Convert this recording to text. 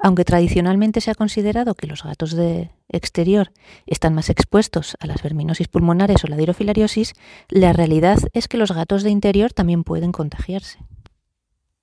Aunque tradicionalmente se ha considerado que los gatos de exterior están más expuestos a las verminosis pulmonares o la dirofilariosis, la realidad es que los gatos de interior también pueden contagiarse.